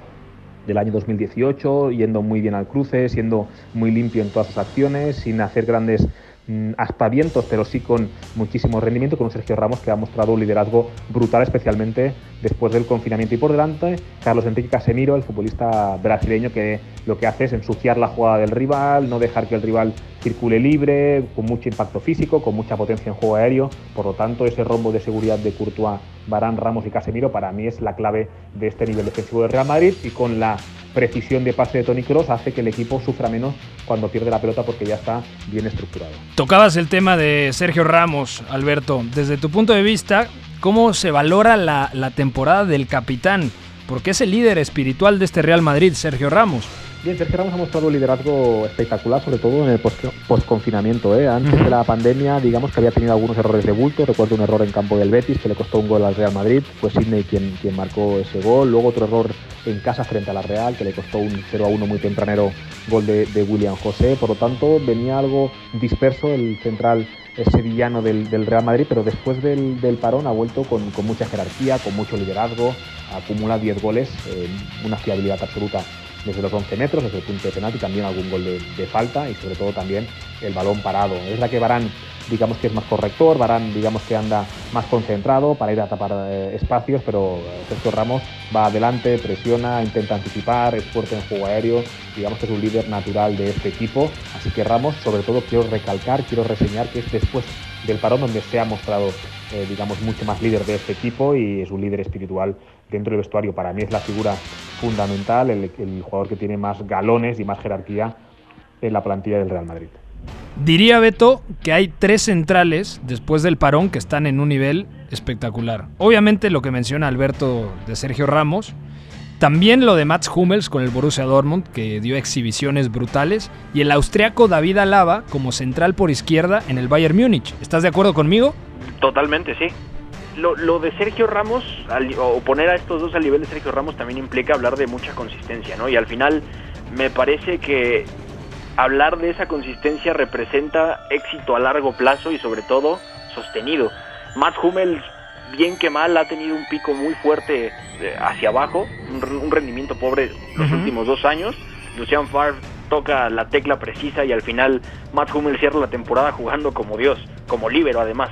del año 2018, yendo muy bien al cruce, siendo muy limpio en todas sus acciones, sin hacer grandes aspavientos, pero sí con muchísimo rendimiento, con un Sergio Ramos que ha mostrado un liderazgo brutal, especialmente después del confinamiento. Y por delante, Carlos Enrique Casemiro, el futbolista brasileño, que lo que hace es ensuciar la jugada del rival, no dejar que el rival circule libre, con mucho impacto físico, con mucha potencia en juego aéreo. Por lo tanto, ese rombo de seguridad de Courtois, Barán, Ramos y Casemiro para mí es la clave de este nivel defensivo del Real Madrid y con la precisión de pase de Tony Cross hace que el equipo sufra menos cuando pierde la pelota porque ya está bien estructurado. Tocabas el tema de Sergio Ramos, Alberto. Desde tu punto de vista, ¿cómo se valora la, la temporada del capitán? Porque es el líder espiritual de este Real Madrid, Sergio Ramos. Bien, Sergio Ramos ha mostrado un liderazgo espectacular, sobre todo en el post-confinamiento. ¿eh? Antes de la pandemia, digamos que había tenido algunos errores de bulto. Recuerdo un error en campo del Betis que le costó un gol al Real Madrid. Fue Sidney quien, quien marcó ese gol. Luego otro error en casa frente a la Real que le costó un 0 a 1 muy tempranero gol de, William José. Por lo tanto, venía algo disperso el central sevillano del, del, Real Madrid, pero después del, del parón ha vuelto con, con, mucha jerarquía, con mucho liderazgo, acumula 10 goles, eh, una fiabilidad absoluta desde los 11 metros, desde el punto de penalti, también algún gol de, falta y sobre todo también el balón parado. Es la que Barán, digamos que es más corrector, Barán, digamos que anda más concentrado para ir a tapar eh, espacios, pero Sergio Ramos va adelante, presiona, intenta anticipar, es fuerte en juego aéreo, digamos que es un líder natural de este equipo. Así que Ramos, sobre todo, quiero recalcar, quiero reseñar que es después del parón donde se ha mostrado, eh, digamos, mucho más líder de este equipo y es un líder espiritual dentro del vestuario. Para mí es la figura fundamental, el, jugador que tiene más galones y más jerarquía en la plantilla del Real Madrid. Diría Beto que hay tres centrales después del parón que están en un nivel espectacular. Obviamente lo que menciona Alberto de Sergio Ramos, también lo de Mats Hummels con el Borussia Dortmund, que dio exhibiciones brutales, y el austriaco David Alaba como central por izquierda en el Bayern Múnich. ¿Estás de acuerdo conmigo? Totalmente, sí lo, de Sergio Ramos, o poner a estos dos al nivel de Sergio Ramos también implica hablar de mucha consistencia, ¿no? Y al final me parece que hablar de esa consistencia representa éxito a largo plazo y sobre todo sostenido. Matt Hummels, bien que mal, ha tenido un pico muy fuerte eh, hacia abajo, un, rendimiento pobre los últimos dos años. Lucian Favre toca la tecla precisa y al final Matt Hummels cierra la temporada jugando como Dios, como líbero además.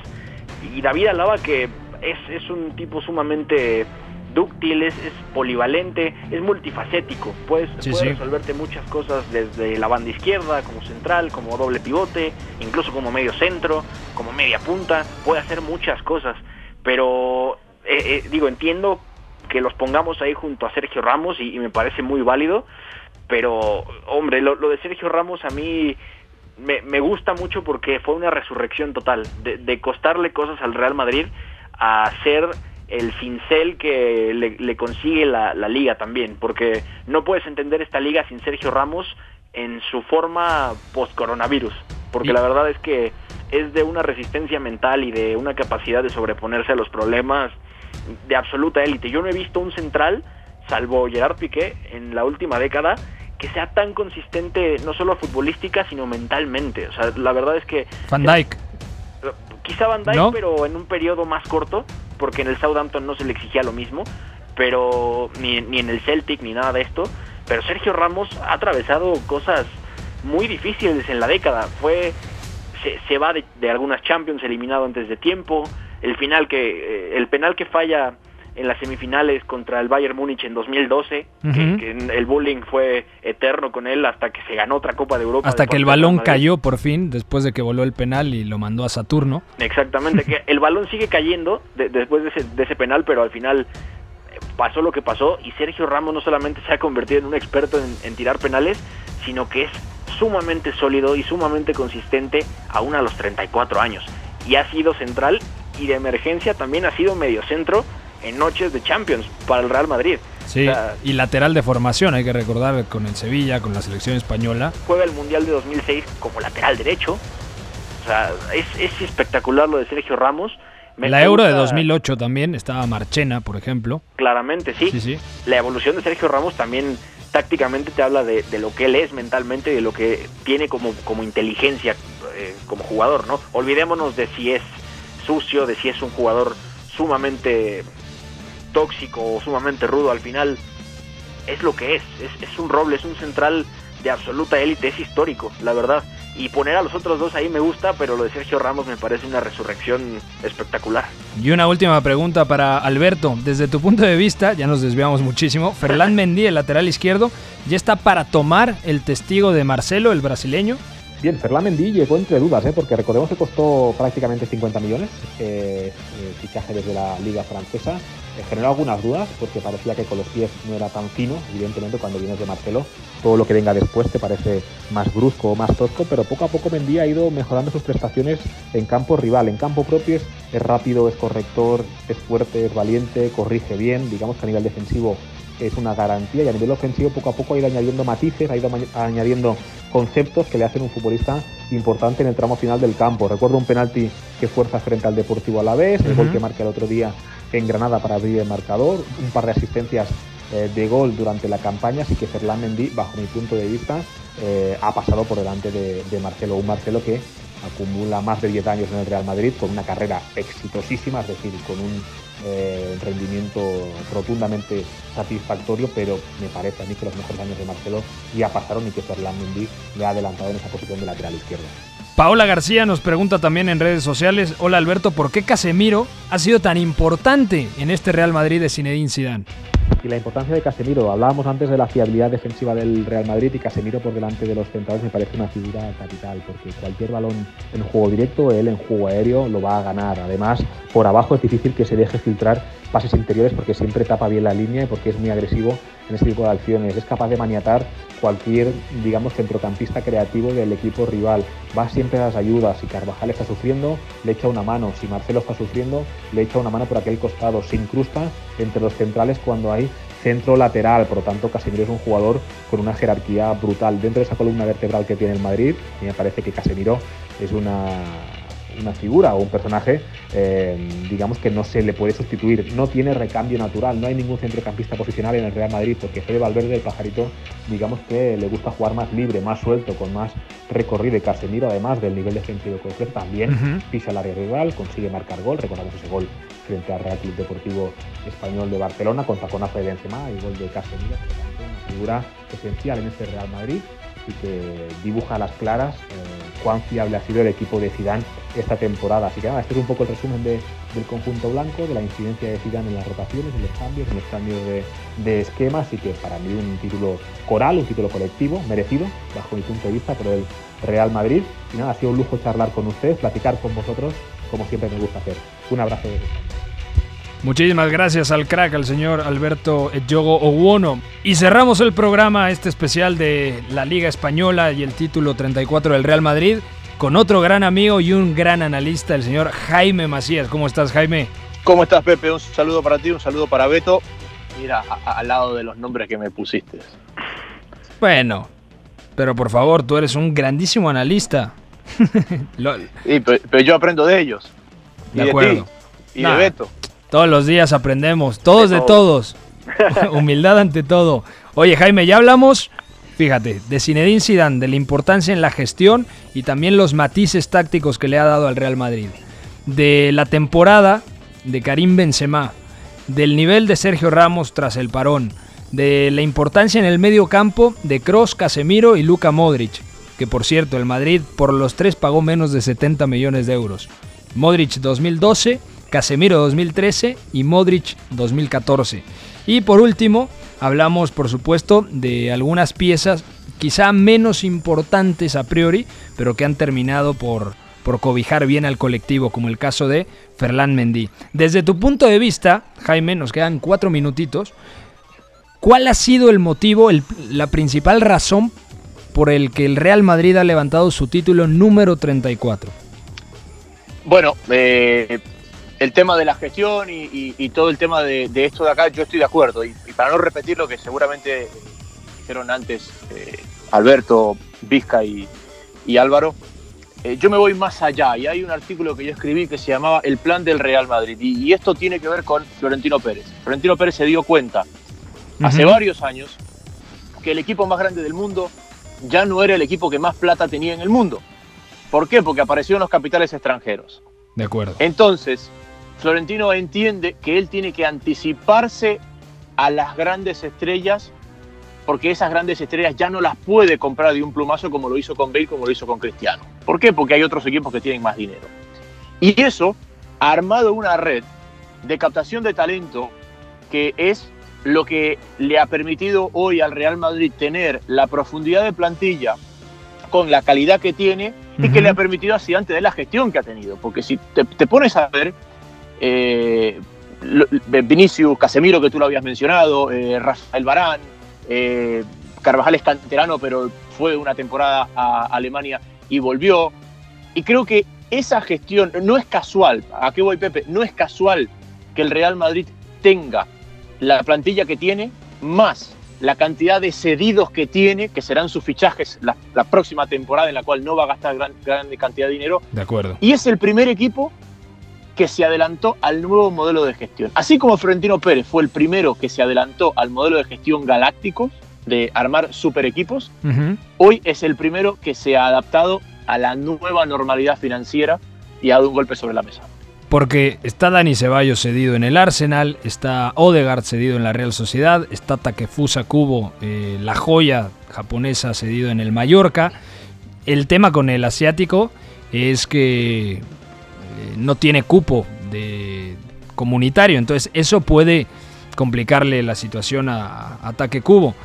Y David Alaba que es, un tipo sumamente dúctil, es, polivalente, es multifacético. Puedes, puede resolverte muchas cosas desde la banda izquierda, como central, como doble pivote, incluso como medio centro, como media punta. Puede hacer muchas cosas. Pero, eh, eh, digo, entiendo que los pongamos ahí junto a Sergio Ramos y, me parece muy válido. Pero, hombre, lo, de Sergio Ramos a mí me, gusta mucho porque fue una resurrección total, de, costarle cosas al Real Madrid a ser el cincel que le, consigue la, liga también, porque no puedes entender esta liga sin Sergio Ramos en su forma post-coronavirus, porque la verdad es que es de una resistencia mental y de una capacidad de sobreponerse a los problemas de absoluta élite. Yo no he visto un central, salvo Gerard Piqué, en la última década, que sea tan consistente no solo futbolística, sino mentalmente. O sea, la verdad es que... Van Dijk. Quizá Van Dijk, pero en un periodo más corto, porque en el Southampton no se le exigía lo mismo, pero ni, ni en el Celtic ni nada de esto. Pero Sergio Ramos ha atravesado cosas muy difíciles en la década. Fue se, va de, algunas Champions eliminado antes de tiempo, el final que eh, el penal que falla en las semifinales contra el Bayern Múnich en 2012, que, el bullying fue eterno con él hasta que se ganó otra Copa de Europa. Hasta que el balón cayó por fin, después de que voló el penal y lo mandó a Saturno. Exactamente, que el balón sigue cayendo después de ese, de ese penal, pero al final eh, pasó lo que pasó y Sergio Ramos no solamente se ha convertido en un experto en tirar penales, sino que es sumamente sólido y sumamente consistente aún a los 34 años. Y ha sido central y de emergencia también ha sido mediocentro en noches de Champions para el Real Madrid. Sí, y lateral de formación, hay que recordar, con el Sevilla, con la selección española. Juega el Mundial de 2006 como lateral derecho. O sea, es, espectacular lo de Sergio Ramos. la Euro de 2008 también, estaba Marchena, por ejemplo. Claramente, sí. sí, sí. La evolución de Sergio Ramos también tácticamente te habla de, lo que él es mentalmente y de lo que tiene como, como inteligencia eh, como jugador, ¿no? Olvidémonos de si es sucio, de si es un jugador sumamente tóxico o sumamente rudo, al final es lo que es, es, es un roble, es un central de absoluta élite, es histórico, la verdad. Y poner a los otros dos ahí me gusta, pero lo de Sergio Ramos me parece una resurrección espectacular. Y una última pregunta para Alberto. Desde tu punto de vista, ya nos desviamos muchísimo, Ferland Mendy, el lateral izquierdo, ¿ya está para tomar el testigo de Marcelo, el brasileño? Bien, Ferland Mendy llegó entre dudas, ¿eh? porque recordemos que costó prácticamente 50 millones, eh, fichaje desde la Liga Francesa generó algunas dudas porque parecía que con los pies no era tan fino, evidentemente cuando vienes de Marcelo todo lo que venga después te parece más brusco o más tosco, pero poco a poco Mendy ha ido mejorando sus prestaciones en campo rival, en campo propio es, rápido, es corrector, es fuerte, es valiente, corrige bien, digamos que a nivel defensivo es una garantía y a nivel ofensivo poco a poco ha ido añadiendo matices, ha ido añadiendo conceptos que le hacen un futbolista importante en el tramo final del campo. Recuerdo un penalti que fuerza frente al Deportivo a la vez, el gol que marca el otro día en Granada para abrir el marcador, un par de asistencias eh, de gol durante la campaña, así que Ferland Mendy, bajo mi punto de vista, eh, ha pasado por delante de, Marcelo, un Marcelo que acumula más de 10 años en el Real Madrid con una carrera exitosísima, es decir, con un eh, rendimiento rotundamente satisfactorio, pero me parece a mí que los mejores años de Marcelo ya pasaron y que Ferland Mendy le ha adelantado en esa posición de lateral izquierdo. Paola García nos pregunta también en redes sociales, hola Alberto, ¿por qué Casemiro ha sido tan importante en este Real Madrid de Zinedine Zidane? Y la importancia de Casemiro, hablábamos antes de la fiabilidad defensiva del Real Madrid y Casemiro por delante de los centrales me parece una figura capital, porque cualquier balón en juego directo, él en juego aéreo lo va a ganar. Además, por abajo es difícil que se deje filtrar pases interiores porque siempre tapa bien la línea y porque es muy agresivo en este tipo de acciones. Es capaz de maniatar cualquier, digamos, centrocampista creativo del equipo rival. Va siempre a las ayudas. Si Carvajal está sufriendo, le echa una mano. Si Marcelo está sufriendo, le echa una mano por aquel costado. Se incrusta entre los centrales cuando hay centro lateral. Por lo tanto, Casemiro es un jugador con una jerarquía brutal. Dentro de esa columna vertebral que tiene el Madrid, me parece que Casemiro es una una figura o un personaje, eh, digamos que no se le puede sustituir. No tiene recambio natural, no hay ningún centrocampista posicional en el Real Madrid, porque Fede Valverde, el pajarito, digamos que le gusta jugar más libre, más suelto, con más recorrido. Y Casemiro, además del nivel defensivo que ofrece, también pisa el área rival, consigue marcar gol. Recordamos ese gol frente al Real Club Deportivo Español de Barcelona, con taconazo de Benzema y gol de Casemiro. Una figura esencial en este Real Madrid y que dibuja a las claras eh, cuán fiable ha sido el equipo de Zidane esta temporada. Así que nada, este es un poco el resumen del conjunto blanco, de la incidencia de Zidane en las rotaciones, en los cambios, en los cambios de, de esquema, así que para mí un título coral, un título colectivo, merecido, bajo mi punto de vista, por el Real Madrid. Y nada, ha sido un lujo charlar con ustedes, platicar con vosotros, como siempre me gusta hacer. Un abrazo de Muchísimas gracias al crack, al señor Alberto Yogo Owono. Y cerramos el programa, este especial de la Liga Española y el título 34 del Real Madrid, con otro gran amigo y un gran analista, el señor Jaime Macías. ¿Cómo estás, Jaime? ¿Cómo estás, Pepe? Un saludo para ti, un saludo para Beto. Mira, al lado de los nombres que me pusiste. Bueno, pero por favor, tú eres un grandísimo analista. Sí, pero, yo aprendo de ellos. De y acuerdo. De ti, y de Beto. Todos los días aprendemos, todos de, todos. Humildad ante todo. Oye, Jaime, ya hablamos, fíjate, de Zinedine Zidane, de la importancia en la gestión y también los matices tácticos que le ha dado al Real Madrid. De la temporada de Karim Benzema, del nivel de Sergio Ramos tras el parón, de la importancia en el medio campo de Cross, Casemiro y Luka Modric, que por cierto el Madrid por los tres pagó menos de 70 millones de euros. Modric 2012, Casemiro 2013 y Modric 2014. Y por último, hablamos por supuesto de algunas piezas quizá menos importantes a priori, pero que han terminado por, por cobijar bien al colectivo, como el caso de Ferland Mendy. Desde tu punto de vista, Jaime, nos quedan cuatro minutitos. ¿Cuál ha sido el motivo, la principal razón por el que el Real Madrid ha levantado su título número 34? Bueno, eh, el tema de la gestión y, todo el tema de, esto de acá, yo estoy de acuerdo. Y, para no repetir lo que seguramente dijeron antes eh, Alberto, Vizca y, Álvaro, eh, yo me voy más allá. Y hay un artículo que yo escribí que se llamaba El plan del Real Madrid. Y, esto tiene que ver con Florentino Pérez. Florentino Pérez se dio cuenta hace varios años que el equipo más grande del mundo ya no era el equipo que más plata tenía en el mundo. ¿Por qué? Porque aparecieron los capitales extranjeros. De acuerdo. Entonces, Florentino entiende que él tiene que anticiparse a las grandes estrellas porque esas grandes estrellas ya no las puede comprar de un plumazo como lo hizo con Bale, como lo hizo con Cristiano. ¿Por qué? Porque hay otros equipos que tienen más dinero. Y eso ha armado una red de captación de talento que es lo que le ha permitido hoy al Real Madrid tener la profundidad de plantilla con la calidad que tiene y que le ha permitido así antes de la gestión que ha tenido. Porque si te pones a ver, eh, Vinicius, Casemiro, que tú lo habías mencionado, eh, Rafael Barán, eh, Carvajal es canterano, pero fue una temporada a Alemania y volvió. Y creo que esa gestión no es casual. ¿A qué voy, Pepe? No es casual que el Real Madrid tenga la plantilla que tiene, más la cantidad de cedidos que tiene, que serán sus fichajes la, próxima temporada en la cual no va a gastar gran, gran, cantidad de dinero. De acuerdo. Y es el primer equipo que se adelantó al nuevo modelo de gestión. Así como Florentino Pérez fue el primero que se adelantó al modelo de gestión galáctico, de armar super equipos, hoy es el primero que se ha adaptado a la nueva normalidad financiera y ha dado un golpe sobre la mesa. Porque está Dani Ceballos cedido en el Arsenal, está Odegaard cedido en la Real Sociedad, está Takefusa Kubo, eh, la joya japonesa cedido en el Mallorca. El tema con el asiático es que no tiene cupo de comunitario. Entonces eso puede complicarle la situación a, Ataque Cubo.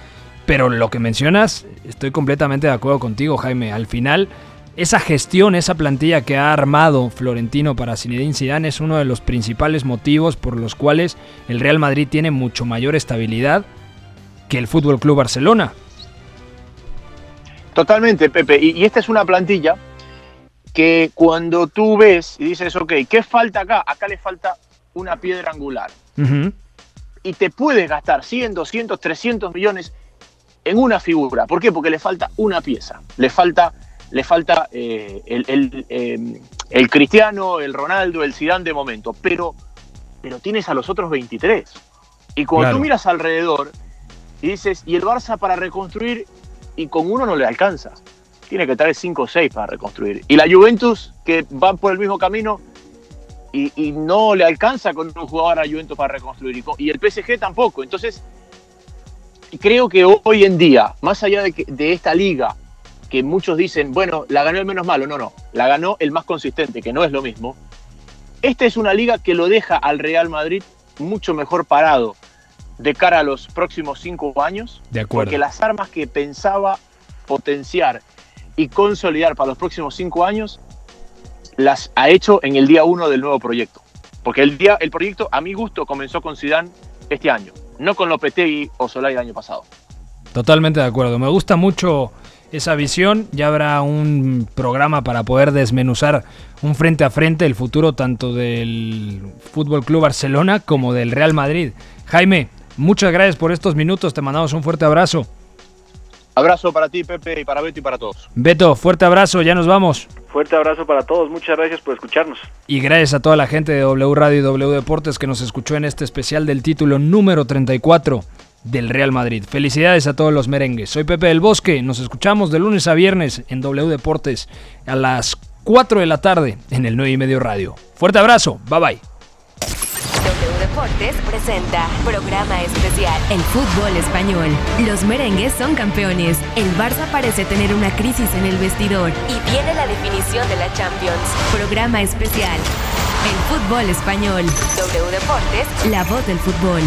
Pero lo que mencionas, estoy completamente de acuerdo contigo, Jaime. Al final, esa gestión, esa plantilla que ha armado Florentino para Zinedine Zidane es uno de los principales motivos por los cuales el Real Madrid tiene mucho mayor estabilidad que el Fútbol Club Barcelona. Totalmente, Pepe. y esta es una plantilla que cuando tú ves y dices, ok, ¿qué falta acá? Acá le falta una piedra angular. Y te puedes gastar 100, 200, 300 millones en una figura. ¿Por qué? Porque le falta una pieza. Le falta, le falta eh, em, el, Cristiano, el Ronaldo, el Zidane de momento. Pero, pero tienes a los otros 23. Y cuando tú miras alrededor y dices, ¿y el Barça para reconstruir? Y con uno no le alcanza tiene que traer 5 o 6 para reconstruir. Y la Juventus, que va por el mismo camino y, no le alcanza con un jugador a Juventus para reconstruir. Y, el PSG tampoco. Entonces, creo que hoy en día, más allá de, de esta liga, que muchos dicen, bueno, la ganó el menos malo, no, no, la ganó el más consistente, que no es lo mismo. Esta es una liga que lo deja al Real Madrid mucho mejor parado de cara a los próximos cinco años. De acuerdo. Porque las armas que pensaba potenciar y consolidar para los próximos cinco años, las ha hecho en el día uno del nuevo proyecto. Porque el, día, el proyecto, a mi gusto, comenzó con Zidane este año, no con Lopetegui o Solari el año pasado. Totalmente de acuerdo. Me gusta mucho esa visión. Ya habrá un programa para poder desmenuzar un frente a frente el futuro tanto del Fútbol Club Barcelona como del Real Madrid. Jaime, muchas gracias por estos minutos. Te mandamos un fuerte abrazo. Abrazo para ti, Pepe, y para Beto y para todos. Beto, fuerte abrazo, ya nos vamos. Fuerte abrazo para todos, muchas gracias por escucharnos. Y gracias a toda la gente de W Radio y W Deportes que nos escuchó en este especial del título número 34 del Real Madrid. Felicidades a todos los merengues. Soy Pepe del Bosque, nos escuchamos de lunes a viernes en W Deportes a las 4 de la tarde en el 9 y medio radio. Fuerte abrazo, bye bye. Deportes presenta programa especial El fútbol español. Los merengues son campeones. El Barça parece tener una crisis en el vestidor y viene la definición de la Champions. Programa especial El fútbol español. W Deportes, la voz del fútbol.